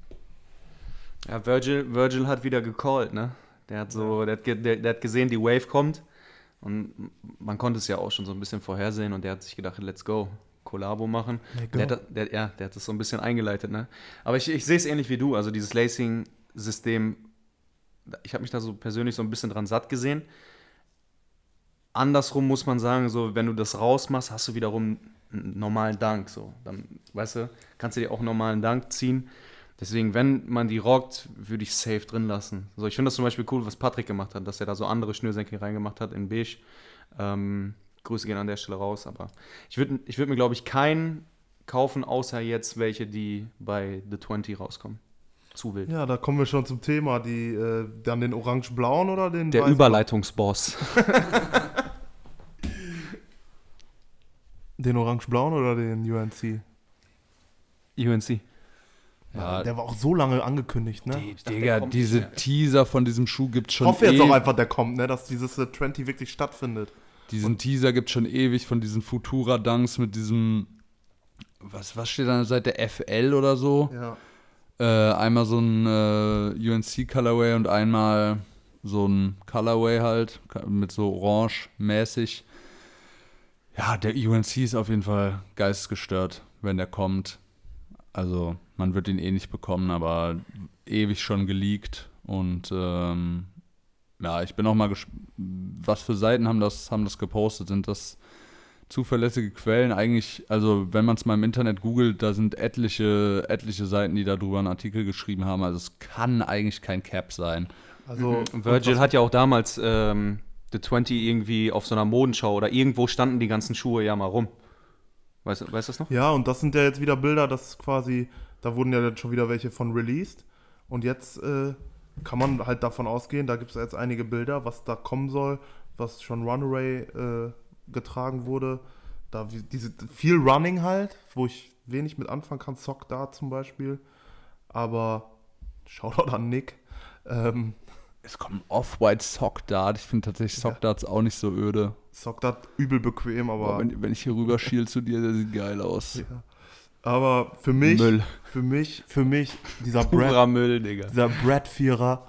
Ja, Virgil, Virgil hat wieder gecallt, ne? Der hat so, der, hat der, der hat gesehen, die Wave kommt. Und man konnte es ja auch schon so ein bisschen vorhersehen und der hat sich gedacht, let's go. Kollabo machen. Der hat, der, ja, der hat das so ein bisschen eingeleitet, ne? Aber ich, ich sehe es ähnlich wie du. Also dieses Lacing-System, ich habe mich da so persönlich so ein bisschen dran satt gesehen. Andersrum muss man sagen, so wenn du das rausmachst, hast du wiederum einen normalen Dank. So. Dann, weißt du, kannst du dir auch einen normalen Dank ziehen. Deswegen, wenn man die rockt, würde ich safe drin lassen. So, ich finde das zum Beispiel cool, was Patrick gemacht hat, dass er da so andere Schnürsenkel reingemacht hat in Beige. Ähm, Grüße gehen an der Stelle raus, aber ich würde ich würd mir, glaube ich, keinen kaufen, außer jetzt welche, die bei The 20 rauskommen. Zu wild. Ja, da kommen wir schon zum Thema. Die, äh, dann den orange-blauen oder den Der Überleitungsboss. [LAUGHS] Den orange-blauen oder den UNC? UNC. Ja, Der war auch so lange angekündigt, ne? die, dachte, Digga, kommt diese. Teaser von diesem Schuh gibt ich schon hoffe jetzt ewig. auch einfach, der kommt, ne? Dass dieses äh, 20 wirklich stattfindet. Diesen Teaser gibt schon ewig von diesen Futura-Dunks mit diesem, was, was steht an der Seite, FL oder so? Ja. Äh, einmal so ein äh, UNC-Colorway und einmal so ein Colorway halt, mit so orange-mäßig. Ja, der UNC ist auf jeden Fall geistesgestört, wenn der kommt. Also, man wird ihn eh nicht bekommen, aber ewig schon geleakt. Und ähm, ja, ich bin auch mal gespannt, was für Seiten haben das, haben das gepostet? Sind das zuverlässige Quellen? Eigentlich, also wenn man es mal im Internet googelt, da sind etliche, etliche Seiten, die darüber einen Artikel geschrieben haben. Also es kann eigentlich kein Cap sein. Also, Virgil und hat ja auch damals ähm, The 20 irgendwie auf so einer Modenschau oder irgendwo standen die ganzen Schuhe ja mal rum. Weißt du weißt du das noch? Ja, und das sind ja jetzt wieder Bilder, das quasi, da wurden ja jetzt schon wieder welche von released. Und jetzt äh, kann man halt davon ausgehen, da gibt es jetzt einige Bilder, was da kommen soll, was schon Runaway äh, getragen wurde. Da diese viel Running halt, wo ich wenig mit anfangen kann, Sock da zum Beispiel. Aber Shoutout an Nick. Ähm, Es kommt Off-White Sock Dart. Ich finde tatsächlich Sock Darts auch nicht so öde. Sock da übel bequem, aber. Aber wenn, wenn ich hier rüber schiel zu dir, der sieht geil aus. ja. Aber für mich, Müll. für mich, für mich, dieser [LAUGHS] Brad, Müll, Digga. dieser Brad Vierer,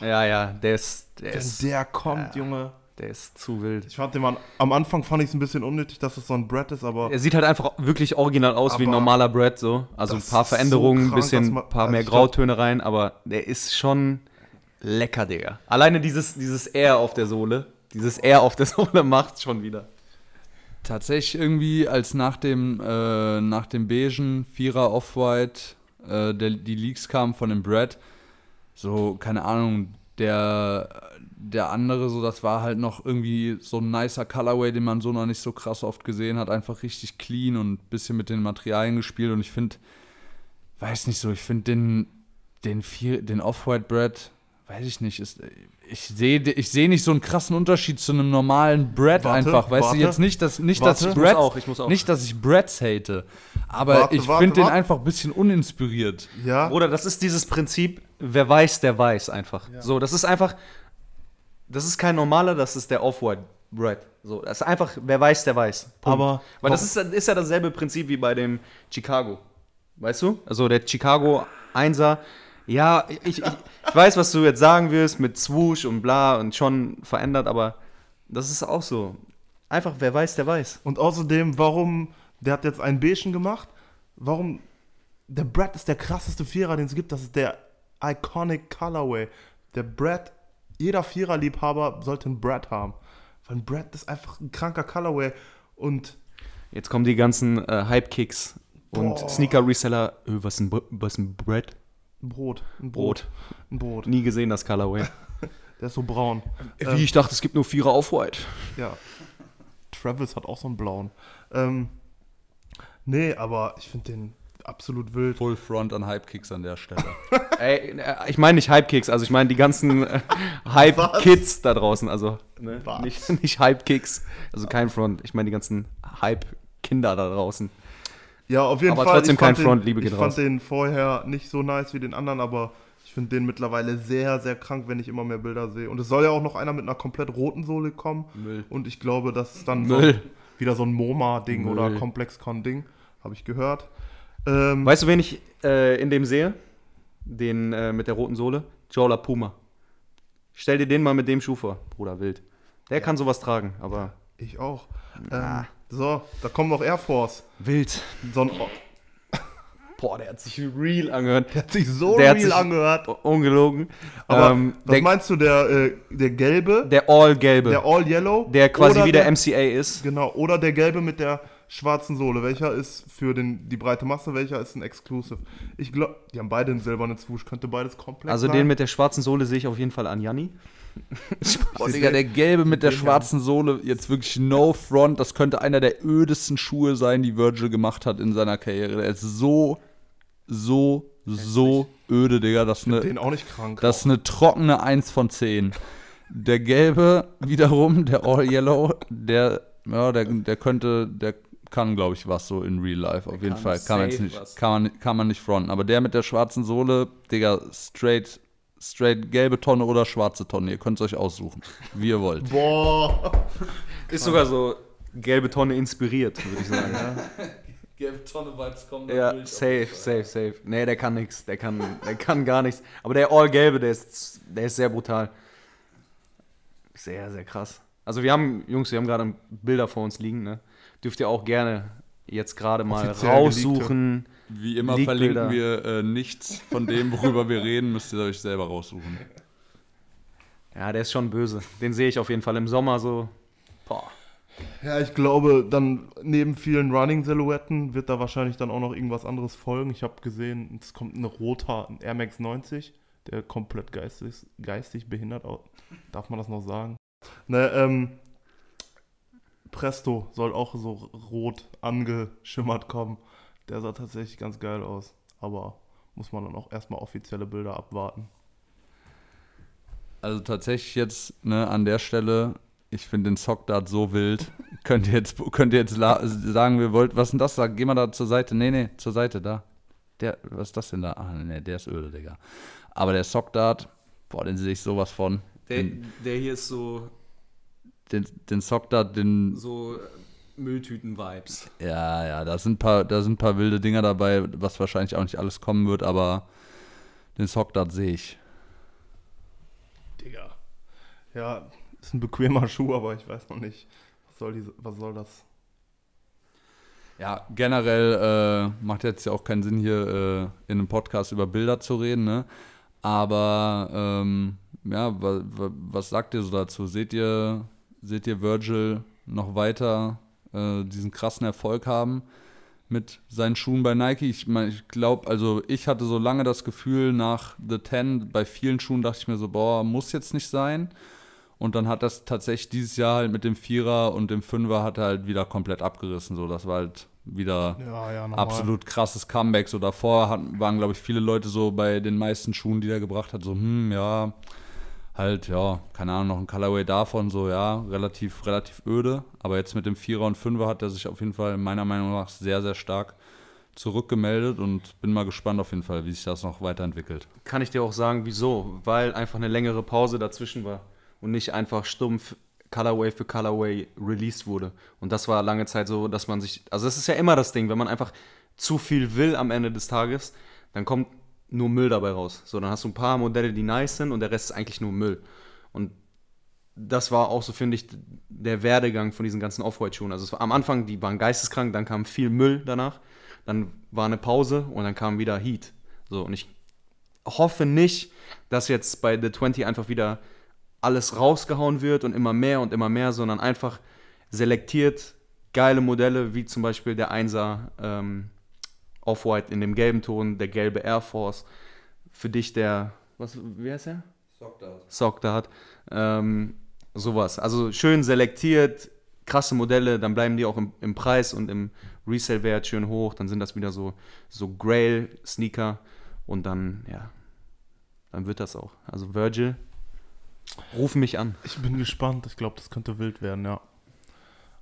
Ja, ja, der ist, Der Wenn ist, der kommt, Junge. der ist zu wild. Ich fand den Mann, am Anfang fand ich es ein bisschen unnötig, dass es so ein Brett ist, aber Er sieht halt einfach wirklich original aus wie ein normaler Brad, so. Also ein paar so Veränderungen, ein krank, bisschen, man- paar mehr also glaub- Grautöne rein, aber der ist schon lecker, Digga. Alleine dieses, dieses R auf der Sohle, dieses R auf der [LAUGHS] Sohle macht's schon wieder. Tatsächlich irgendwie, als nach dem, äh, nach dem beigen Vierer Off-White äh, der, die Leaks kamen von dem Brad, so, keine Ahnung, der, der andere, so, das war halt noch irgendwie so ein nicer Colorway, den man so noch nicht so krass oft gesehen hat. Einfach richtig clean und ein bisschen mit den Materialien gespielt. Und ich finde, weiß nicht so, ich finde den, den, Vier- den Off-White Brad, weiß ich nicht, ist, ich sehe ich seh nicht so einen krassen Unterschied zu einem normalen Brad Warte, einfach. Weißt warte, du, jetzt nicht, dass, nicht, warte. dass ich Ich muss Brads, auch, ich muss auch. nicht, dass ich Brads hate, aber Warte, ich finde den einfach ein bisschen uninspiriert. ja. Bruder, das ist dieses Prinzip, wer weiß, der weiß einfach. So, das ist einfach, das ist kein normaler, das ist der Off-White Brad. So, das ist einfach, wer weiß, der weiß. Punkt. Aber- Weil das ist, ist ja dasselbe Prinzip wie bei dem Chicago. Weißt du? Also der Chicago 1er, ja, ich, ich, ich weiß, was du jetzt sagen wirst mit Swoosh und bla und schon verändert, aber das ist auch so. Einfach, wer weiß, der weiß. Und außerdem, warum, der hat jetzt einen Beigen gemacht, warum, der Brad ist der krasseste Vierer, den es gibt, das ist der Iconic Colorway. Der Brad, jeder Vierer-Liebhaber sollte einen Brad haben. Weil ein Brad ist einfach ein kranker Colorway und Jetzt kommen die ganzen äh, Hype-Kicks und. Sneaker-Reseller. Äh, was ein, was ein Brad? Ein Brot, ein Brot. ein Brot. Nie gesehen, das Colorway. [LAUGHS] Der ist so braun. Wie ich dachte, es gibt nur Vierer Off-White. Ja. Travis hat auch so einen blauen. Ähm, nee, aber ich finde den absolut wild. Full Front an Hype-Kicks an der Stelle. [LAUGHS] Ey, äh, ich meine nicht Hype-Kicks, also ich meine die ganzen äh, [LAUGHS] Hype-Kids da draußen. Also ne? Nicht, nicht Hype-Kicks, also kein Front. Ich meine die ganzen Hype-Kinder da draußen. Ja, auf jeden Aber Fall. trotzdem ich fand kein Front, den, Liebe geht Ich raus. fand den vorher nicht so nice wie den anderen, aber ich finde den mittlerweile sehr, sehr krank, wenn ich immer mehr Bilder sehe. Und es soll ja auch noch einer mit einer komplett roten Sohle kommen. Müll. Und ich glaube, das ist dann. So, wieder so ein MoMA-Ding oder. Complexcon-Ding. Habe ich gehört. Ähm, Weißt du, wen ich äh, in dem sehe? Den äh, mit der roten Sohle? Jola Puma. Stell dir den mal mit dem Schuh vor, Bruder, wild. Der kann sowas tragen, aber ich auch. Ähm, so, da kommt noch Air Force. wild. So ein, Boah, der hat sich real angehört. der hat sich so Der real angehört. Ungelogen. Aber ähm, was der, meinst du, der, äh, der gelbe, der All-Gelbe, der der, All Yellow? quasi wie der, der MCA ist. Genau, oder der gelbe mit der schwarzen Sohle. Welcher ist für den, die breite Masse, welcher ist ein Exclusive? Ich glaube, die haben beide einen silbernen Swoosh, könnte beides komplett Also sein. den mit der schwarzen Sohle sehe ich auf jeden Fall an Janni. Boah, Digga, der gelbe mit der schwarzen Sohle, jetzt wirklich no front, das könnte einer der ödesten Schuhe sein, die Virgil gemacht hat in seiner Karriere. Der ist so, so, so öde, Digga. Das ist eine, den auch nicht krank. das ist eine trockene 1 von 10. Der gelbe wiederum, der All Yellow, der, ja, der, der könnte, der kann, glaube ich, was so in Real Life, auf jeden kann Fall. Kann man, nicht, was. kann, man, kann man nicht fronten. Aber der mit der schwarzen Sohle, Digga, straight, straight gelbe Tonne oder schwarze Tonne. Ihr könnt es euch aussuchen, wie ihr wollt. Boah. Ist sogar so gelbe Tonne inspiriert, würde ich sagen. [LAUGHS] Gelbe Tonne-Vibes kommen ja, safe, safe, safe. Nee, der kann nichts. Der kann, der kann gar nichts. Aber der All-Gelbe, der ist, der ist sehr brutal. Sehr, sehr krass. Also wir haben, Jungs, wir haben gerade Bilder vor uns liegen, ne? Dürft ihr auch gerne jetzt gerade mal Offiziell raussuchen. Wie immer verlinken wir äh, nichts von dem, worüber wir reden, müsst ihr euch selber raussuchen. Ja, der ist schon böse. Den sehe ich auf jeden Fall im Sommer so. Boah. Ja, ich glaube, dann neben vielen Running-Silhouetten wird da wahrscheinlich dann auch noch irgendwas anderes folgen. Ich habe gesehen, es kommt ein roter ein Air Max 90, der komplett geistig, geistig behindert aus. Darf man das noch sagen? Ne, ähm, Presto soll auch so rot angeschimmert kommen. Der sah tatsächlich ganz geil aus. Aber muss man dann auch erstmal offizielle Bilder abwarten. Also tatsächlich jetzt ne, an der Stelle, ich finde den Sockdart so wild. [LAUGHS] könnt ihr jetzt, könnt ihr jetzt la- sagen, wir wollt, was ist denn das? Sag, geh mal da zur Seite. Nee, nee, zur Seite, da. Der, was ist das denn da? Ah, nee, der ist öde, Digga. Aber der Sockdart, boah, den sehe ich sowas von. Der, Den, der hier ist so, den, den Sockdart, den, so Mülltüten-Vibes. ja, ja, da sind ein paar, da sind ein paar wilde Dinger dabei, was wahrscheinlich auch nicht alles kommen wird, aber den Sockdart sehe ich. Digga. Ja, ist ein bequemer [LAUGHS] Schuh, aber ich weiß noch nicht, was soll, diese, was soll das? Ja, generell äh, macht jetzt ja auch keinen Sinn, hier äh, in einem Podcast über Bilder zu reden, ne? Aber ähm, ja, wa, wa, was sagt ihr so dazu? Seht ihr, seht ihr Virgil noch weiter äh, diesen krassen Erfolg haben mit seinen Schuhen bei Nike? Ich meine, ich glaube, also ich hatte so lange das Gefühl nach The Ten, bei vielen Schuhen dachte ich mir so, boah, muss jetzt nicht sein. Und dann hat das tatsächlich dieses Jahr halt mit dem Vierer und dem Fünfer hat er halt wieder komplett abgerissen. So, das war halt wieder Ja, ja, absolut krasses Comeback. So davor hatten, waren, glaube ich, viele Leute so bei den meisten Schuhen, die er gebracht hat, so, hm, ja, halt, ja, keine Ahnung, noch ein Colorway davon, so, ja, relativ, relativ öde. Aber jetzt mit dem Vierer und Fünfer hat er sich auf jeden Fall meiner Meinung nach sehr, sehr stark zurückgemeldet und bin mal gespannt auf jeden Fall, wie sich das noch weiterentwickelt. Kann ich dir auch sagen, wieso? Weil einfach eine längere Pause dazwischen war und nicht einfach stumpf Colorway für Colorway released wurde. Und das war lange Zeit so, dass man sich, also das ist ja immer das Ding, wenn man einfach zu viel will am Ende des Tages, dann kommt nur Müll dabei raus. So, dann hast du ein paar Modelle, die nice sind und der Rest ist eigentlich nur Müll. Und das war auch so, finde ich, der Werdegang von diesen ganzen Off-White-Schuhen. Also war, am Anfang, die waren geisteskrank, dann kam viel Müll danach, dann war eine Pause und dann kam wieder Heat. So, und ich hoffe nicht, dass jetzt bei The 20 einfach wieder alles rausgehauen wird und immer mehr und immer mehr, sondern einfach selektiert geile Modelle, wie zum Beispiel der 1er ähm, Off-White in dem gelben Ton, der gelbe Air Force. Für dich der, was, wie heißt der? Sockdart. Ähm, sowas. Also schön selektiert, krasse Modelle, dann bleiben die auch im, im Preis und im Resale-Wert schön hoch. Dann sind das wieder so, so Grail-Sneaker und dann, ja, dann wird das auch. Also Virgil, ruf mich an. Ich bin gespannt. Ich glaube, das könnte wild werden, ja.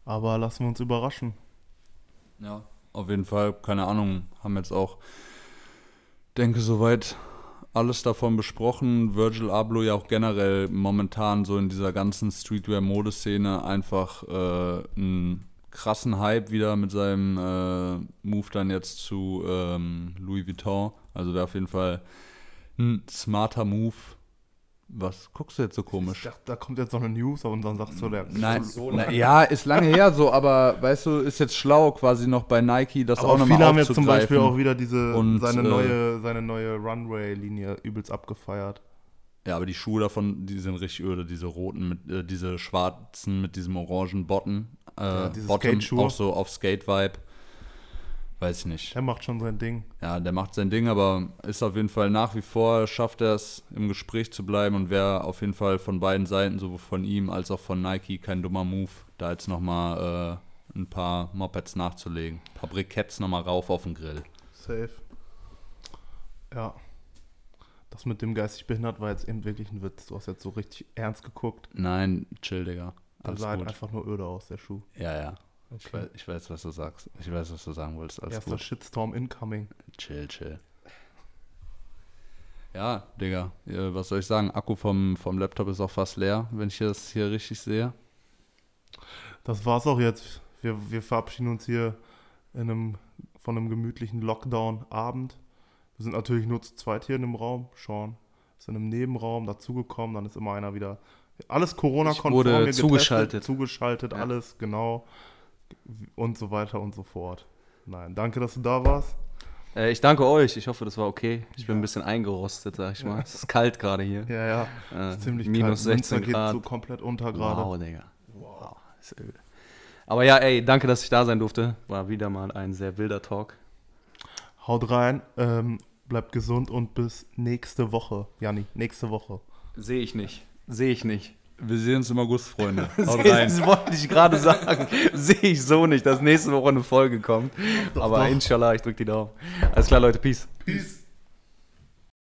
Aber lassen wir uns überraschen. Ja, auf jeden Fall, keine Ahnung, haben jetzt auch, denke soweit alles davon besprochen. Virgil Abloh ja auch generell momentan so in dieser ganzen Streetwear-Modeszene einfach äh, einen krassen Hype wieder mit seinem äh, Move dann jetzt zu ähm, Louis Vuitton. Also wäre auf jeden Fall ein smarter Move. Was guckst du jetzt so komisch? Ich dachte, da kommt jetzt noch eine News und dann sagst du, der. Nein, so na, lange. ja, ist lange her so, aber weißt du, ist jetzt schlau quasi noch bei Nike das auch Aber nochmal viele haben jetzt zum Beispiel auch wieder diese Und, seine äh, neue seine neue Runway-Linie übelst abgefeiert. Ja, aber die Schuhe davon, die sind richtig öde, diese roten, mit, äh, diese schwarzen mit diesem orangen Bottom. Äh, Ja, diese Bottom, auch so auf Skate-Vibe. Weiß ich nicht. Der macht schon sein Ding. Ja, der macht sein Ding, aber ist auf jeden Fall nach wie vor, schafft er es, im Gespräch zu bleiben und wäre auf jeden Fall von beiden Seiten, sowohl von ihm als auch von Nike, kein dummer Move, da jetzt nochmal äh, ein paar Mopeds nachzulegen. Ein paar Briketts nochmal rauf auf den Grill. Safe. Ja. Das mit dem geistig behindert war jetzt eben wirklich ein Witz. Du hast jetzt so richtig ernst geguckt. Nein, chill, Digga. Alles sah halt einfach nur öde aus, der Schuh. Ja, ja. Ich weiß, ich weiß, was du sagst. Ich weiß, was du sagen wolltest. Alles Erster gut. Shitstorm incoming. Chill, chill. Ja, Digga, was soll ich sagen? Akku vom, vom Laptop ist auch fast leer, wenn ich das hier richtig sehe. Das war's auch jetzt. Wir, wir verabschieden uns hier in einem, von einem gemütlichen Lockdown-Abend. Wir sind natürlich nur zu zweit hier in dem Raum. Sean ist in einem Nebenraum dazugekommen. Dann ist immer einer wieder. Alles Corona-konform. Wurde zugeschaltet. Zugeschaltet, Ja. alles, genau. Und so weiter und so fort. Nein, danke, dass du da warst. Äh, ich danke euch. Ich hoffe, das war okay. Ich bin ein bisschen eingerostet, sag ich mal. Es ist kalt gerade hier. Ja, ja. Äh, Ist ziemlich minus kalt. Münster 16 geht Grad. so komplett unter gerade. Wow, Digga. Wow. Ist übel. Aber ja, ey, danke, dass ich da sein durfte. War wieder mal ein sehr wilder Talk. Haut rein, ähm, bleibt gesund und bis nächste Woche. Janni, nächste Woche. Sehe ich nicht. Sehe ich nicht. Wir sehen uns im August, Freunde. [LAUGHS] Haut rein. Das wollte ich gerade sagen. [LAUGHS] Sehe ich so nicht, dass nächste Woche eine Folge kommt. Aber doch. inshallah, ich drücke die Daumen. Alles klar, Leute. Peace. Peace.